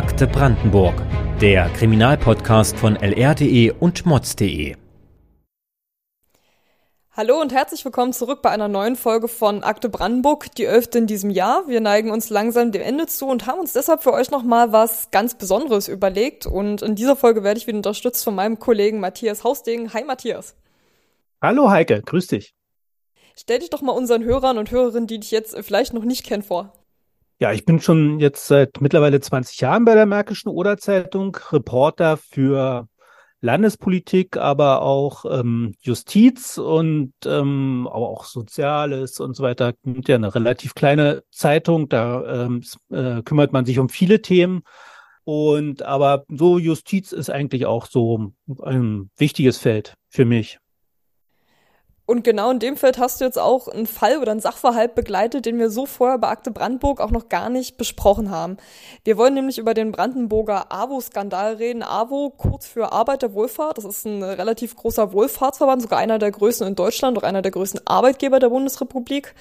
Akte Brandenburg, der Kriminalpodcast von lr.de und mods.de. Hallo und herzlich willkommen zurück bei einer neuen Folge von Akte Brandenburg, die elfte in diesem Jahr. Wir neigen uns langsam dem Ende zu und haben uns deshalb für euch nochmal was ganz Besonderes überlegt. Und in dieser Folge werde ich wieder unterstützt von meinem Kollegen Matthias Hausdegen. Hi Matthias. Hallo Heike, grüß dich. Stell dich doch mal unseren Hörern und Hörerinnen, die dich jetzt vielleicht noch nicht kennen, vor. Ja, ich bin schon jetzt seit mittlerweile 20 Jahren bei der Märkischen Oder-Zeitung, Reporter für Landespolitik, aber auch ähm, Justiz und ähm, aber auch Soziales und so weiter. Ja, eine relativ kleine Zeitung, da ähm, äh, kümmert man sich um viele Themen. Und aber so Justiz ist eigentlich auch so ein wichtiges Feld für mich. Und genau in dem Feld hast du jetzt auch einen Fall oder einen Sachverhalt begleitet, den wir so vorher bei Akte Brandenburg auch noch gar nicht besprochen haben. Wir wollen nämlich über den Brandenburger AWO-Skandal reden. AWO, kurz für Arbeiterwohlfahrt. Das ist ein relativ großer Wohlfahrtsverband, sogar einer der größten in Deutschland, auch einer der größten Arbeitgeber der Bundesrepublik.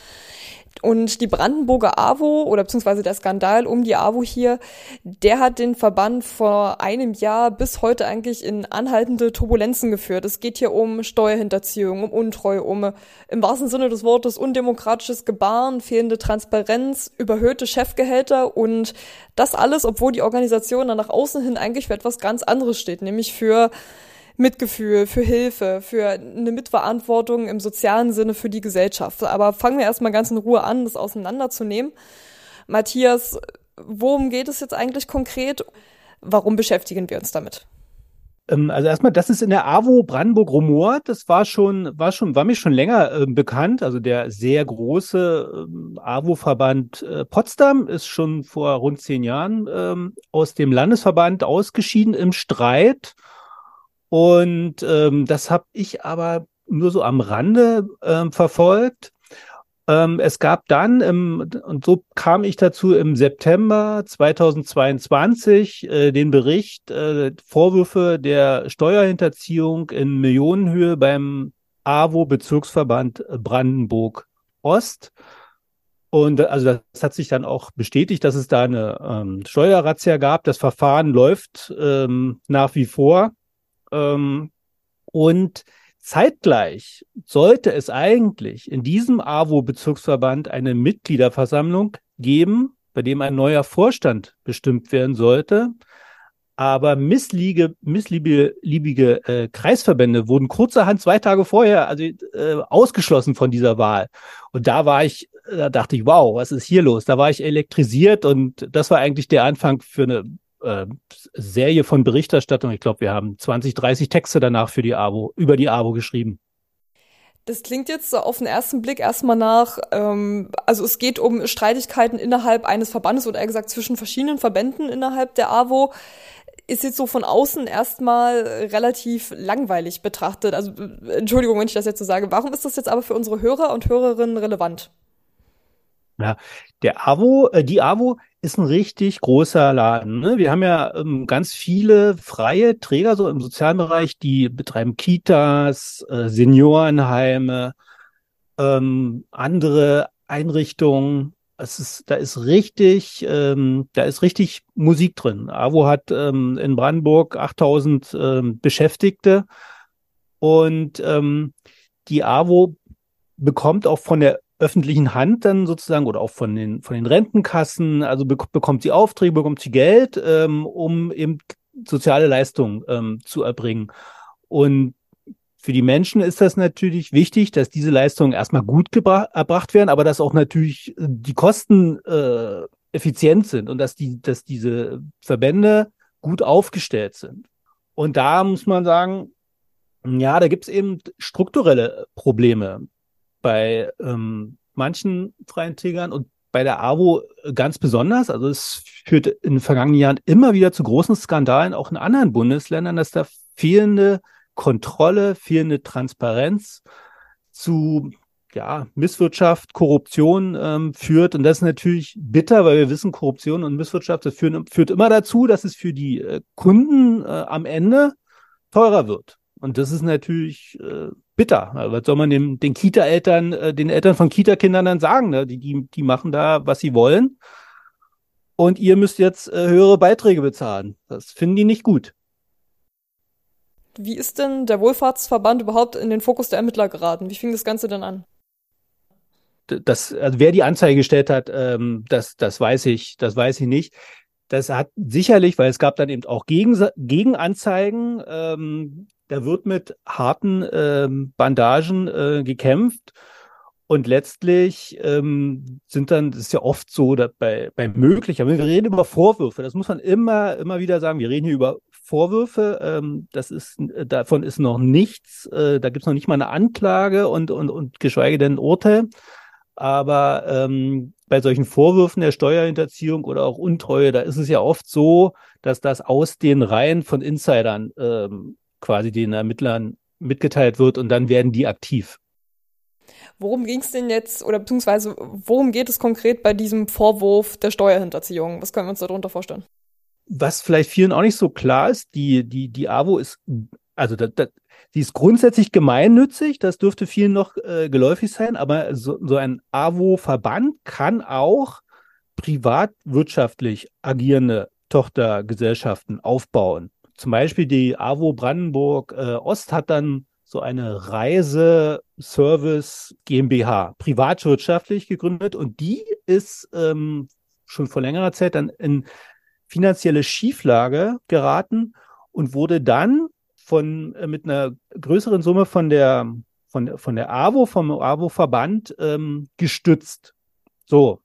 Und die Brandenburger AWO oder beziehungsweise der Skandal um die AWO hier, der hat den Verband vor einem Jahr bis heute eigentlich in anhaltende Turbulenzen geführt. Es geht hier um Steuerhinterziehung, um Untreue, um im wahrsten Sinne des Wortes undemokratisches Gebaren, fehlende Transparenz, überhöhte Chefgehälter und das alles, obwohl die Organisation dann nach außen hin eigentlich für etwas ganz anderes steht, nämlich für Mitgefühl, für Hilfe, für eine Mitverantwortung im sozialen Sinne für die Gesellschaft. Aber fangen wir erstmal ganz in Ruhe an, das auseinanderzunehmen. Matthias, worum geht es jetzt eigentlich konkret? Warum beschäftigen wir uns damit? Ähm, also erstmal, das ist in der AWO Brandenburg Rumor. Das war schon, war schon, war mir schon länger äh, bekannt. Also der sehr große äh, AWO-Verband äh, Potsdam ist schon vor rund zehn Jahren ähm, aus dem Landesverband ausgeschieden im Streit und ähm, das habe ich aber nur so am Rande ähm, verfolgt. Ähm, es gab dann, im, und so kam ich dazu, im September 2022 äh, den Bericht, äh, Vorwürfe der Steuerhinterziehung in Millionenhöhe beim AWO-Bezirksverband Brandenburg Ost. Und also das hat sich dann auch bestätigt, dass es da eine ähm, Steuerrazzia gab. Das Verfahren läuft ähm, nach wie vor. Ähm, und zeitgleich sollte es eigentlich in diesem AWO-Bezirksverband eine Mitgliederversammlung geben, bei dem ein neuer Vorstand bestimmt werden sollte. Aber missliebige, missliebige äh, Kreisverbände wurden kurzerhand zwei Tage vorher also, äh, ausgeschlossen von dieser Wahl. Und da war ich, da dachte ich, wow, was ist hier los? Da war ich elektrisiert und das war eigentlich der Anfang für eine äh, Serie von Berichterstattung. Ich glaube, wir haben 20, 30 Texte danach für die AWO, über die AWO geschrieben. Das klingt jetzt auf den ersten Blick erstmal nach, ähm, also es geht um Streitigkeiten innerhalb eines Verbandes oder eher gesagt zwischen verschiedenen Verbänden innerhalb der AWO. Ist jetzt so von außen erstmal relativ langweilig betrachtet. Also Entschuldigung, wenn ich das jetzt so sage. Warum ist das jetzt aber für unsere Hörer und Hörerinnen relevant? Ja, der AWO, äh, die AWO ist ein richtig großer Laden. Ne? Wir haben ja ähm, ganz viele freie Träger so im sozialen Bereich, die betreiben Kitas, äh, Seniorenheime, ähm, andere Einrichtungen. Es ist, da ist richtig, ähm, da ist richtig Musik drin. AWO hat ähm, in Brandenburg 8000 ähm, Beschäftigte und ähm, die AWO bekommt auch von der öffentlichen Hand dann sozusagen oder auch von den, von den Rentenkassen, also be bekommt sie Aufträge, bekommt sie Geld, ähm, um eben soziale Leistungen ähm, zu erbringen. Und für die Menschen ist das natürlich wichtig, dass diese Leistungen erstmal gut erbracht werden, aber dass auch natürlich die Kosten äh, effizient sind und dass die, dass diese Verbände gut aufgestellt sind. Und da muss man sagen, ja, da gibt es eben strukturelle Probleme bei ähm, manchen freien Trägern und bei der AWO ganz besonders. Also es führt in den vergangenen Jahren immer wieder zu großen Skandalen, auch in anderen Bundesländern, dass da fehlende Kontrolle, fehlende Transparenz zu ja, Misswirtschaft, Korruption ähm, führt. Und das ist natürlich bitter, weil wir wissen, Korruption und Misswirtschaft das führen, führt immer dazu, dass es für die äh, Kunden äh, am Ende teurer wird. Und das ist natürlich äh, bitter. Was soll man dem, den Kita-Eltern, äh, den Eltern von Kita-Kindern dann sagen? Ne? Die, die, die machen da, was sie wollen. und ihr müsst jetzt äh, höhere Beiträge bezahlen. Das finden die nicht gut. Wie ist denn der Wohlfahrtsverband überhaupt in den Fokus der Ermittler geraten? Wie fing das Ganze denn an? Das, also wer die Anzeige gestellt hat, ähm, das, das weiß ich, das weiß ich nicht. Das hat sicherlich, weil es gab dann eben auch Gegen, Gegenanzeigen. Ähm, da wird mit harten ähm, Bandagen äh, gekämpft. Und letztlich ähm, sind dann, das ist ja oft so, dass bei, bei möglicher, wir reden über Vorwürfe, das muss man immer, immer wieder sagen, wir reden hier über Vorwürfe, ähm, das ist, davon ist noch nichts, äh, da gibt es noch nicht mal eine Anklage und, und, und geschweige denn ein Urteil. Aber ähm, bei solchen Vorwürfen der Steuerhinterziehung oder auch Untreue, da ist es ja oft so, dass das aus den Reihen von Insidern ähm, quasi den Ermittlern mitgeteilt wird und dann werden die aktiv. Worum ging es denn jetzt, oder beziehungsweise worum geht es konkret bei diesem Vorwurf der Steuerhinterziehung? Was können wir uns darunter vorstellen? Was vielleicht vielen auch nicht so klar ist, die, die, die AWO ist, also das, das, sie ist grundsätzlich gemeinnützig, das dürfte vielen noch äh, geläufig sein, aber so, so ein AWO-Verband kann auch privatwirtschaftlich agierende Tochtergesellschaften aufbauen. Zum Beispiel die AWO Brandenburg äh, Ost hat dann so eine Reiseservice GmbH, privatwirtschaftlich gegründet und die ist ähm, schon vor längerer Zeit dann in finanzielle Schieflage geraten und wurde dann von äh, mit einer größeren Summe von der von, von der AWO, vom AWO-Verband ähm, gestützt. So.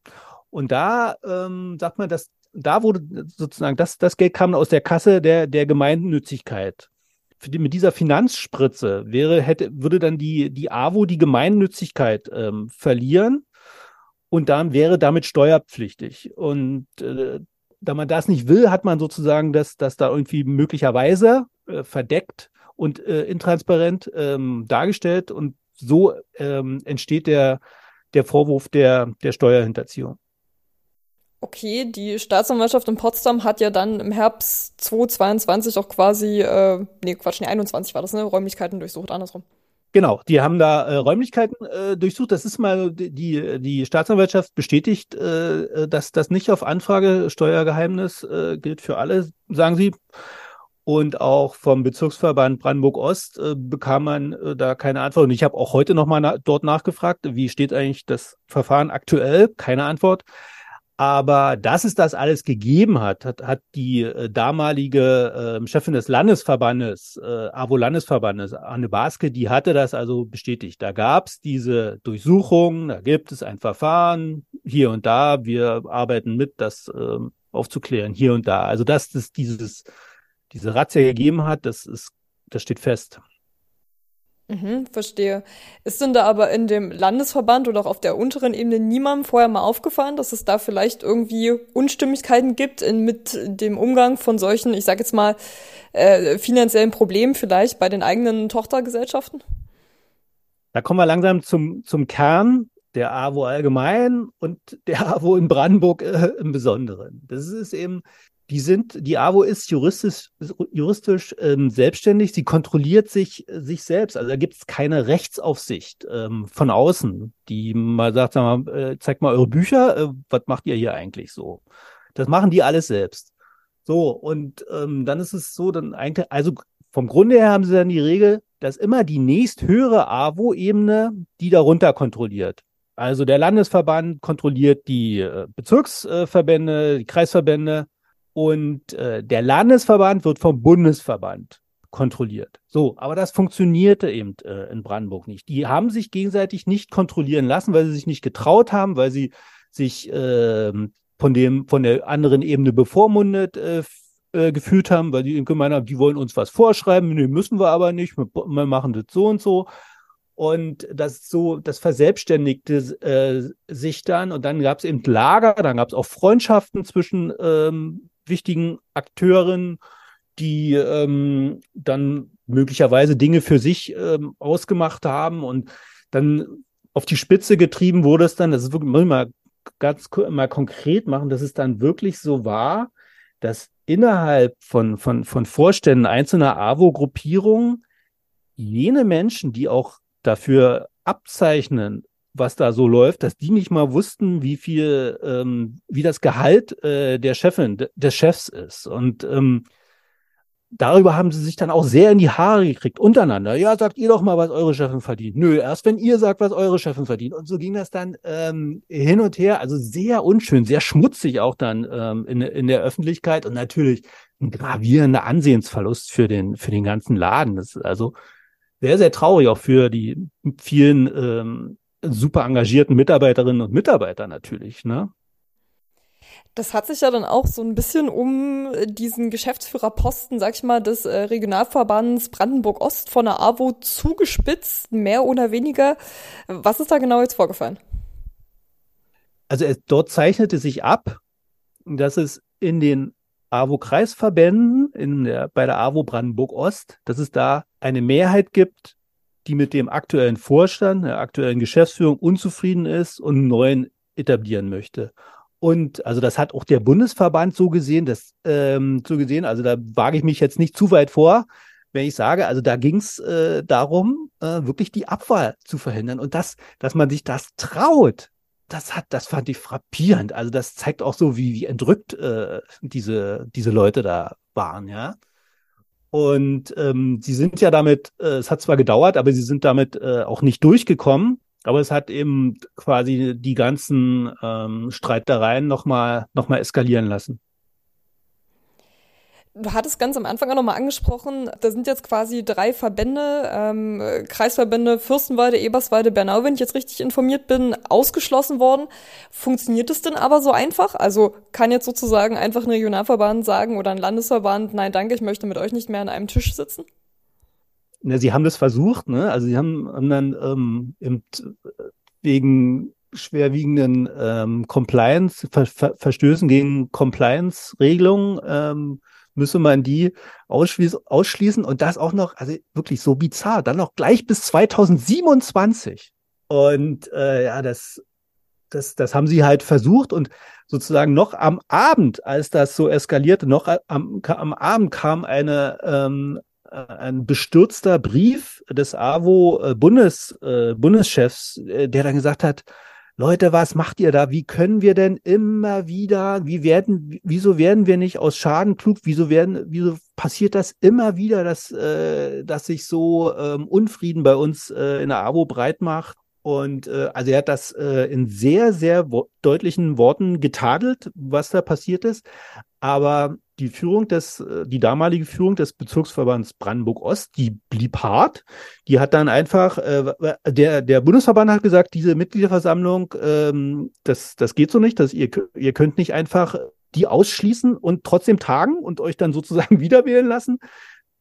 Und da ähm, sagt man, dass da wurde sozusagen, das, das Geld kam aus der Kasse der, der Gemeinnützigkeit die, mit dieser Finanzspritze wäre, hätte, würde dann die, die AWO die Gemeinnützigkeit ähm, verlieren und dann wäre damit steuerpflichtig. Und äh, da man das nicht will, hat man sozusagen das, das da irgendwie möglicherweise äh, verdeckt und äh, intransparent ähm, dargestellt und so ähm, entsteht der, der Vorwurf der, der Steuerhinterziehung. Okay, die Staatsanwaltschaft in Potsdam hat ja dann im Herbst 2022 auch quasi, äh, nee, Quatsch, nee, 21 war das, ne, Räumlichkeiten durchsucht, andersrum. Genau, die haben da äh, Räumlichkeiten äh, durchsucht. Das ist mal die die Staatsanwaltschaft bestätigt, äh, dass das nicht auf Anfrage Steuergeheimnis äh, gilt für alle, sagen sie. Und auch vom Bezirksverband Brandenburg Ost äh, bekam man äh, da keine Antwort. Und ich habe auch heute nochmal na dort nachgefragt, wie steht eigentlich das Verfahren aktuell? Keine Antwort. Aber dass es das alles gegeben hat, hat, hat die äh, damalige äh, Chefin des Landesverbandes, äh, AWO-Landesverbandes, Anne Baske, die hatte das also bestätigt. Da gab es diese Durchsuchung, da gibt es ein Verfahren hier und da. Wir arbeiten mit, das äh, aufzuklären hier und da. Also dass es dieses, diese Razzia gegeben hat, das ist, das steht fest. Mhm, verstehe. Ist denn da aber in dem Landesverband oder auch auf der unteren Ebene niemandem vorher mal aufgefallen, dass es da vielleicht irgendwie Unstimmigkeiten gibt in, mit dem Umgang von solchen, ich sage jetzt mal, äh, finanziellen Problemen vielleicht bei den eigenen Tochtergesellschaften? Da kommen wir langsam zum, zum Kern der AWO allgemein und der AWO in Brandenburg äh, im Besonderen. Das ist eben die sind, die AWO ist juristisch, juristisch ähm, selbstständig, sie kontrolliert sich, sich selbst. Also da gibt es keine Rechtsaufsicht ähm, von außen, die mal sagt, sag mal, äh, zeigt mal eure Bücher, äh, was macht ihr hier eigentlich so? Das machen die alles selbst. So, und ähm, dann ist es so, dann eigentlich, also vom Grunde her haben sie dann die Regel, dass immer die nächsthöhere AWO-Ebene die darunter kontrolliert. Also der Landesverband kontrolliert die äh, Bezirksverbände, die Kreisverbände und äh, der Landesverband wird vom Bundesverband kontrolliert. So, aber das funktionierte eben äh, in Brandenburg nicht. Die haben sich gegenseitig nicht kontrollieren lassen, weil sie sich nicht getraut haben, weil sie sich äh, von dem von der anderen Ebene bevormundet äh, äh, gefühlt haben, weil die gemeint haben, die wollen uns was vorschreiben, nee, müssen wir aber nicht, wir, wir machen das so und so. Und das so, das verselbstständigte äh, sich dann und dann gab es eben Lager, dann gab es auch Freundschaften zwischen ähm, wichtigen Akteuren, die ähm, dann möglicherweise Dinge für sich ähm, ausgemacht haben und dann auf die Spitze getrieben wurde es dann, das ist wirklich, muss ich mal ganz mal konkret machen, dass es dann wirklich so war, dass innerhalb von, von, von Vorständen einzelner AWO-Gruppierungen jene Menschen, die auch dafür abzeichnen, was da so läuft, dass die nicht mal wussten, wie viel, ähm, wie das Gehalt äh, der Chefin, des Chefs ist. Und ähm, darüber haben sie sich dann auch sehr in die Haare gekriegt, untereinander. Ja, sagt ihr doch mal, was eure Chefin verdient. Nö, erst wenn ihr sagt, was eure Chefin verdient. Und so ging das dann ähm, hin und her, also sehr unschön, sehr schmutzig auch dann ähm, in, in der Öffentlichkeit und natürlich ein gravierender Ansehensverlust für den, für den ganzen Laden. Das ist also sehr, sehr traurig auch für die vielen ähm, super engagierten Mitarbeiterinnen und Mitarbeiter natürlich, ne? Das hat sich ja dann auch so ein bisschen um diesen Geschäftsführerposten, sag ich mal, des äh, Regionalverbands Brandenburg-Ost von der AWO zugespitzt, mehr oder weniger. Was ist da genau jetzt vorgefallen? Also es, dort zeichnete sich ab, dass es in den AWO-Kreisverbänden, in der, bei der AWO Brandenburg-Ost, dass es da eine Mehrheit gibt, die mit dem aktuellen Vorstand, der aktuellen Geschäftsführung unzufrieden ist und einen neuen etablieren möchte. Und also das hat auch der Bundesverband so gesehen, das ähm, so gesehen, also da wage ich mich jetzt nicht zu weit vor, wenn ich sage, also da ging es äh, darum, äh, wirklich die Abwahl zu verhindern. Und das, dass man sich das traut, das hat, das fand ich frappierend. Also das zeigt auch so, wie, wie entrückt äh, diese, diese Leute da waren, ja. Und ähm, sie sind ja damit, äh, es hat zwar gedauert, aber sie sind damit äh, auch nicht durchgekommen. Aber es hat eben quasi die ganzen ähm, Streitereien nochmal noch mal eskalieren lassen. Du hattest ganz am Anfang auch nochmal angesprochen, da sind jetzt quasi drei Verbände, ähm, Kreisverbände Fürstenwalde, Eberswalde, Bernau, wenn ich jetzt richtig informiert bin, ausgeschlossen worden. Funktioniert es denn aber so einfach? Also kann jetzt sozusagen einfach ein Regionalverband sagen oder ein Landesverband, nein, danke, ich möchte mit euch nicht mehr an einem Tisch sitzen? ne, sie haben das versucht, ne? Also sie haben, haben dann ähm, im, wegen schwerwiegenden ähm, Compliance, Ver Ver Verstößen gegen Compliance-Regelungen, ähm, müsse man die ausschließen, ausschließen. Und das auch noch, also wirklich so bizarr, dann noch gleich bis 2027. Und äh, ja, das, das, das haben sie halt versucht. Und sozusagen noch am Abend, als das so eskalierte, noch am, am Abend kam eine ähm, äh, ein bestürzter Brief des AWO äh, Bundes, äh, Bundeschefs, äh, der dann gesagt hat, Leute, was macht ihr da? Wie können wir denn immer wieder, wie werden, wieso werden wir nicht aus Schaden klug? Wieso werden, wieso passiert das immer wieder, dass, äh, dass sich so ähm, Unfrieden bei uns äh, in der AWO breit macht? Und äh, also er hat das äh, in sehr, sehr wo deutlichen Worten getadelt, was da passiert ist. Aber die Führung des, äh, die damalige Führung des Bezirksverbands Brandenburg-Ost, die blieb hart. Die hat dann einfach, äh, der, der Bundesverband hat gesagt, diese Mitgliederversammlung, ähm, das, das geht so nicht, dass ihr, ihr könnt nicht einfach die ausschließen und trotzdem tagen und euch dann sozusagen wiederwählen lassen.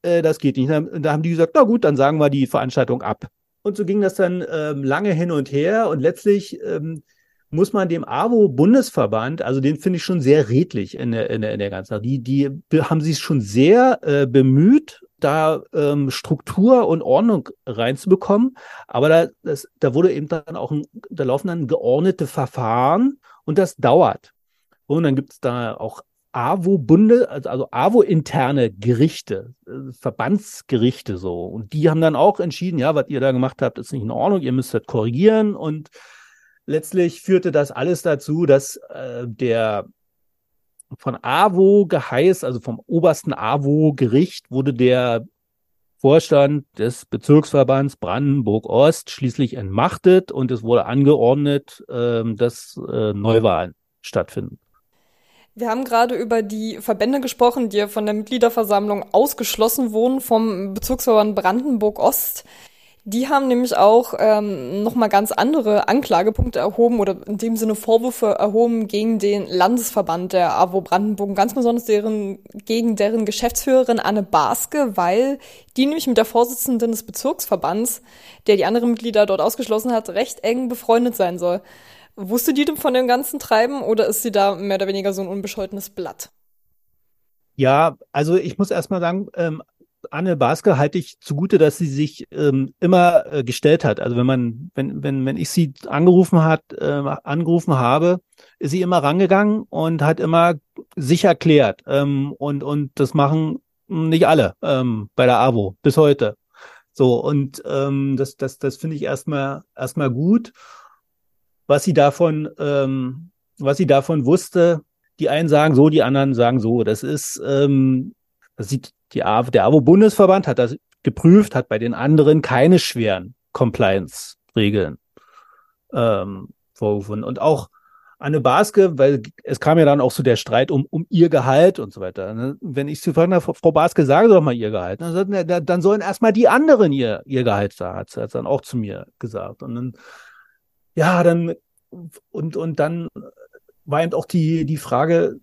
Äh, das geht nicht. Da, da haben die gesagt, na gut, dann sagen wir die Veranstaltung ab. Und so ging das dann ähm, lange hin und her und letztlich ähm, muss man dem AWO-Bundesverband, also den finde ich schon sehr redlich in der, in der, in der ganzen Sache. Die, die haben sich schon sehr äh, bemüht, da ähm, Struktur und Ordnung reinzubekommen. Aber da, das, da wurde eben dann auch, ein, da laufen dann geordnete Verfahren und das dauert. Und dann gibt es da auch AWO-Bunde, also, also AWO-interne Gerichte, äh, Verbandsgerichte so. Und die haben dann auch entschieden, ja, was ihr da gemacht habt, ist nicht in Ordnung, ihr müsst das korrigieren und letztlich führte das alles dazu, dass äh, der von AWO geheißt, also vom obersten AWO-Gericht, wurde der Vorstand des Bezirksverbands Brandenburg-Ost schließlich entmachtet und es wurde angeordnet, äh, dass äh, Neuwahlen stattfinden. Wir haben gerade über die Verbände gesprochen, die von der Mitgliederversammlung ausgeschlossen wurden vom Bezirksverband Brandenburg-Ost. Die haben nämlich auch ähm, nochmal ganz andere Anklagepunkte erhoben oder in dem Sinne Vorwürfe erhoben gegen den Landesverband der AWO Brandenburg, ganz besonders deren, gegen deren Geschäftsführerin Anne Baske, weil die nämlich mit der Vorsitzenden des Bezirksverbands, der die anderen Mitglieder dort ausgeschlossen hat, recht eng befreundet sein soll. Wusste die denn von dem ganzen Treiben oder ist sie da mehr oder weniger so ein unbescholtenes Blatt? Ja, also ich muss erstmal sagen, ähm, Anne Baske halte ich zugute, dass sie sich ähm, immer äh, gestellt hat. Also wenn man, wenn, wenn, wenn ich sie angerufen hat, äh, angerufen habe, ist sie immer rangegangen und hat immer sich erklärt. Ähm, und, und das machen nicht alle ähm, bei der AWO bis heute. So, und ähm, das, das, das finde ich erstmal erstmal gut. Was sie davon, ähm, was sie davon wusste. Die einen sagen so, die anderen sagen so. Das ist, ähm, das sieht die AWO, der AWO-Bundesverband hat das geprüft, hat bei den anderen keine schweren Compliance-Regeln ähm, vorgefunden. Und auch Anne Baske, weil es kam ja dann auch so der Streit um, um ihr Gehalt und so weiter. Ne? Wenn ich zu fragen Frau Baske, sage doch mal ihr Gehalt, dann, dann sollen erstmal die anderen ihr, ihr Gehalt sagen, hat sie dann auch zu mir gesagt. Und dann, ja, dann, und, und dann war eben auch die, die Frage,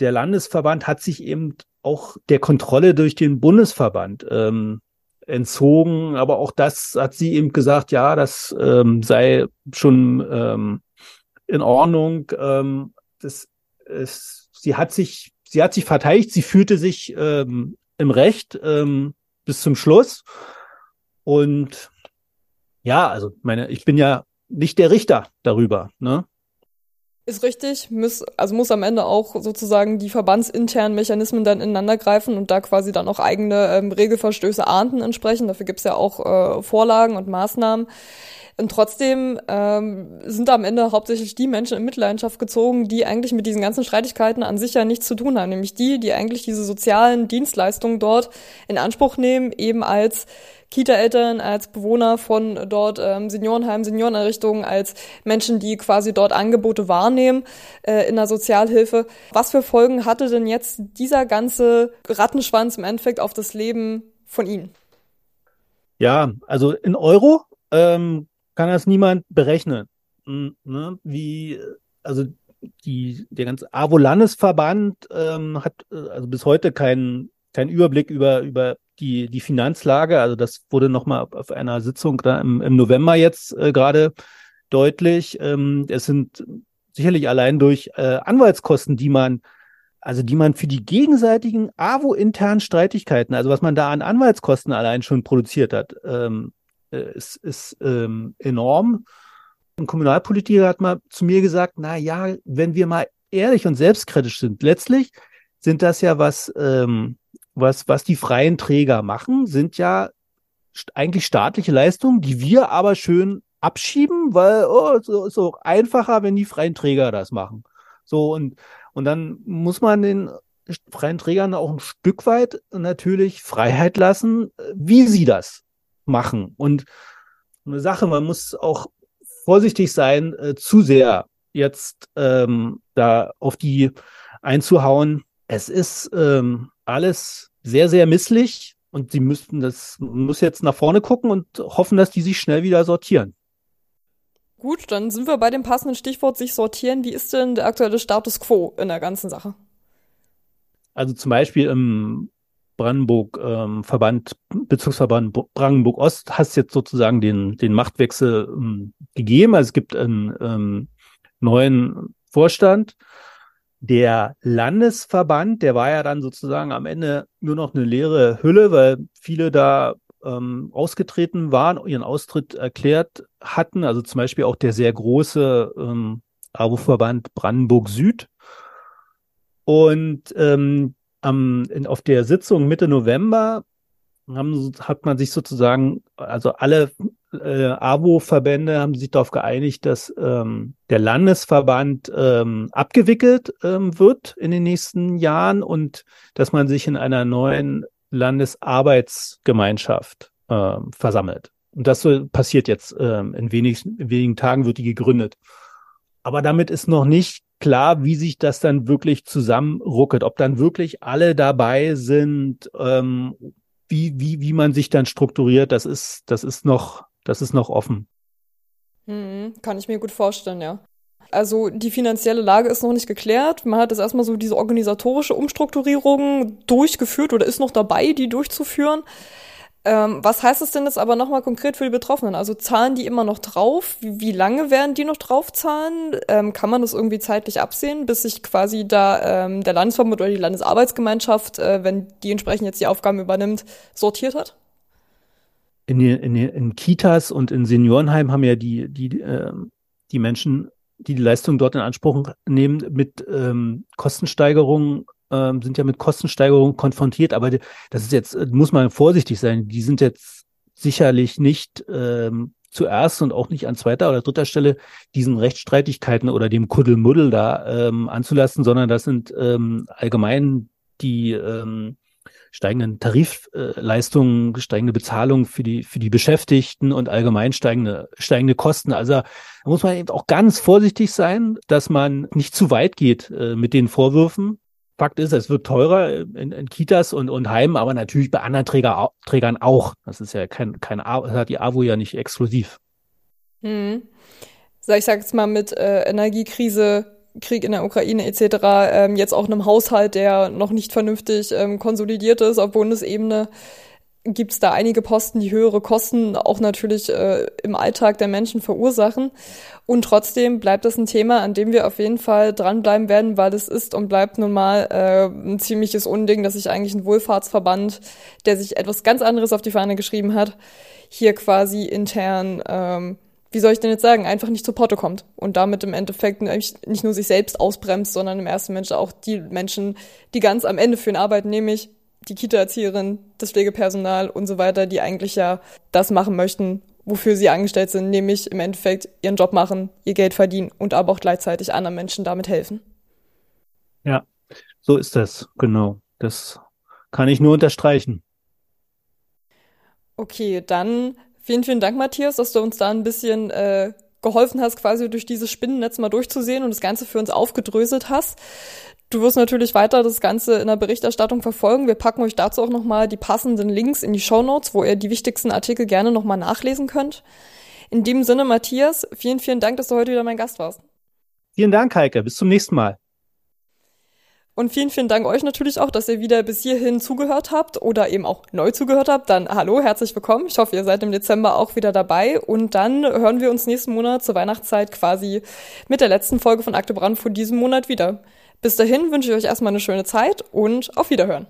der Landesverband hat sich eben auch der Kontrolle durch den Bundesverband ähm, entzogen. Aber auch das hat sie eben gesagt, ja, das ähm, sei schon ähm, in Ordnung. Ähm, das, es, sie hat sich, sie hat sich verteidigt, sie fühlte sich ähm, im Recht ähm, bis zum Schluss. Und ja, also meine, ich bin ja nicht der Richter darüber, ne? Ist richtig, muss, also muss am Ende auch sozusagen die verbandsinternen Mechanismen dann ineinander greifen und da quasi dann auch eigene ähm, Regelverstöße ahnden entsprechend. Dafür gibt's ja auch äh, Vorlagen und Maßnahmen. Und trotzdem ähm, sind am Ende hauptsächlich die Menschen in Mitleidenschaft gezogen, die eigentlich mit diesen ganzen Streitigkeiten an sich ja nichts zu tun haben. Nämlich die, die eigentlich diese sozialen Dienstleistungen dort in Anspruch nehmen, eben als Kita-Eltern, als Bewohner von dort ähm, Seniorenheim, Senioreneinrichtungen, als Menschen, die quasi dort Angebote wahrnehmen äh, in der Sozialhilfe. Was für Folgen hatte denn jetzt dieser ganze Rattenschwanz im Endeffekt auf das Leben von Ihnen? Ja, also in Euro ähm, kann das niemand berechnen. Hm, ne? Wie, also die, der ganze AWO-Landesverband ähm, hat äh, also bis heute keinen keinen Überblick über, über die, die Finanzlage. Also das wurde nochmal auf einer Sitzung im, im November jetzt äh, gerade deutlich. Ähm, es sind sicherlich allein durch äh, Anwaltskosten, die man also die man für die gegenseitigen AWO-internen Streitigkeiten, also was man da an Anwaltskosten allein schon produziert hat, ähm, äh, ist, ist ähm, enorm. Ein Kommunalpolitiker hat mal zu mir gesagt, na ja, wenn wir mal ehrlich und selbstkritisch sind, letztlich sind das ja was, ähm, was, was die freien Träger machen, sind ja eigentlich staatliche Leistungen, die wir aber schön abschieben, weil oh, ist auch einfacher, wenn die freien Träger das machen. So und und dann muss man den freien Trägern auch ein Stück weit natürlich Freiheit lassen, wie sie das machen. Und eine Sache, man muss auch vorsichtig sein, äh, zu sehr jetzt ähm, da auf die einzuhauen. Es ist ähm, alles sehr, sehr misslich und sie müssten das, muss jetzt nach vorne gucken und hoffen, dass die sich schnell wieder sortieren. Gut, dann sind wir bei dem passenden Stichwort sich sortieren. Wie ist denn der aktuelle Status quo in der ganzen Sache? Also zum Beispiel im Brandenburg ähm, Verband, Bezirksverband Brandenburg Ost hast jetzt sozusagen den, den Machtwechsel ähm, gegeben. Also es gibt einen ähm, neuen Vorstand. Der Landesverband, der war ja dann sozusagen am Ende nur noch eine leere Hülle, weil viele da ähm, ausgetreten waren, ihren Austritt erklärt hatten. Also zum Beispiel auch der sehr große ähm, AWO-Verband Brandenburg Süd. Und ähm, am, in, auf der Sitzung Mitte November haben, hat man sich sozusagen, also alle äh, AWO-Verbände haben sich darauf geeinigt, dass ähm, der Landesverband ähm, abgewickelt ähm, wird in den nächsten Jahren und dass man sich in einer neuen Landesarbeitsgemeinschaft ähm, versammelt. Und das so passiert jetzt ähm, in, wenig, in wenigen Tagen wird die gegründet. Aber damit ist noch nicht klar, wie sich das dann wirklich zusammenruckelt, ob dann wirklich alle dabei sind, ähm, wie, wie, wie man sich dann strukturiert, das ist, das ist noch, das ist noch offen. Hm, kann ich mir gut vorstellen, ja. Also die finanzielle Lage ist noch nicht geklärt. Man hat jetzt erstmal so diese organisatorische Umstrukturierung durchgeführt oder ist noch dabei, die durchzuführen. Ähm, was heißt das denn jetzt aber nochmal konkret für die Betroffenen? Also zahlen die immer noch drauf? Wie, wie lange werden die noch draufzahlen? Ähm, kann man das irgendwie zeitlich absehen, bis sich quasi da ähm, der Landesverband oder die Landesarbeitsgemeinschaft, äh, wenn die entsprechend jetzt die Aufgaben übernimmt, sortiert hat? In, in, in Kitas und in Seniorenheim haben ja die, die, äh, die Menschen, die die Leistung dort in Anspruch nehmen, mit ähm, Kostensteigerungen ähm, sind ja mit Kostensteigerungen konfrontiert, aber das ist jetzt, muss man vorsichtig sein, die sind jetzt sicherlich nicht ähm, zuerst und auch nicht an zweiter oder dritter Stelle diesen Rechtsstreitigkeiten oder dem Kuddelmuddel da ähm, anzulassen, sondern das sind ähm, allgemein die ähm, steigenden Tarifleistungen, steigende Bezahlung für die, für die Beschäftigten und allgemein steigende, steigende Kosten. Also da muss man eben auch ganz vorsichtig sein, dass man nicht zu weit geht äh, mit den Vorwürfen. Fakt ist, es wird teurer in, in Kitas und, und Heimen, aber natürlich bei anderen Träger, Trägern auch. Das ist ja kein, kein das hat die AWO ja nicht exklusiv. Hm. So, ich sag jetzt mal mit äh, Energiekrise Krieg in der Ukraine etc. Ähm, jetzt auch einem Haushalt, der noch nicht vernünftig ähm, konsolidiert ist auf Bundesebene, gibt es da einige Posten, die höhere Kosten auch natürlich äh, im Alltag der Menschen verursachen. Und trotzdem bleibt das ein Thema, an dem wir auf jeden Fall dranbleiben werden, weil es ist und bleibt nun mal äh, ein ziemliches Unding, dass sich eigentlich ein Wohlfahrtsverband, der sich etwas ganz anderes auf die Fahne geschrieben hat, hier quasi intern ähm, wie soll ich denn jetzt sagen, einfach nicht zu Porto kommt und damit im Endeffekt nicht nur sich selbst ausbremst, sondern im ersten Mensch auch die Menschen, die ganz am Ende für ihn arbeiten, nämlich die Kita-Erzieherin, das Pflegepersonal und so weiter, die eigentlich ja das machen möchten, wofür sie angestellt sind, nämlich im Endeffekt ihren Job machen, ihr Geld verdienen und aber auch gleichzeitig anderen Menschen damit helfen. Ja, so ist das, genau. Das kann ich nur unterstreichen. Okay, dann Vielen, vielen Dank, Matthias, dass du uns da ein bisschen äh, geholfen hast, quasi durch dieses Spinnennetz mal durchzusehen und das Ganze für uns aufgedröselt hast. Du wirst natürlich weiter das Ganze in der Berichterstattung verfolgen. Wir packen euch dazu auch nochmal die passenden Links in die Show Notes, wo ihr die wichtigsten Artikel gerne nochmal nachlesen könnt. In dem Sinne, Matthias, vielen, vielen Dank, dass du heute wieder mein Gast warst. Vielen Dank, Heike. Bis zum nächsten Mal. Und vielen, vielen Dank euch natürlich auch, dass ihr wieder bis hierhin zugehört habt oder eben auch neu zugehört habt. Dann hallo, herzlich willkommen. Ich hoffe, ihr seid im Dezember auch wieder dabei. Und dann hören wir uns nächsten Monat zur Weihnachtszeit quasi mit der letzten Folge von Akte Brand von diesem Monat wieder. Bis dahin wünsche ich euch erstmal eine schöne Zeit und auf Wiederhören.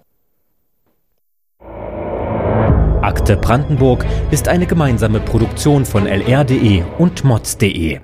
Akte Brandenburg ist eine gemeinsame Produktion von lr.de und mods.de.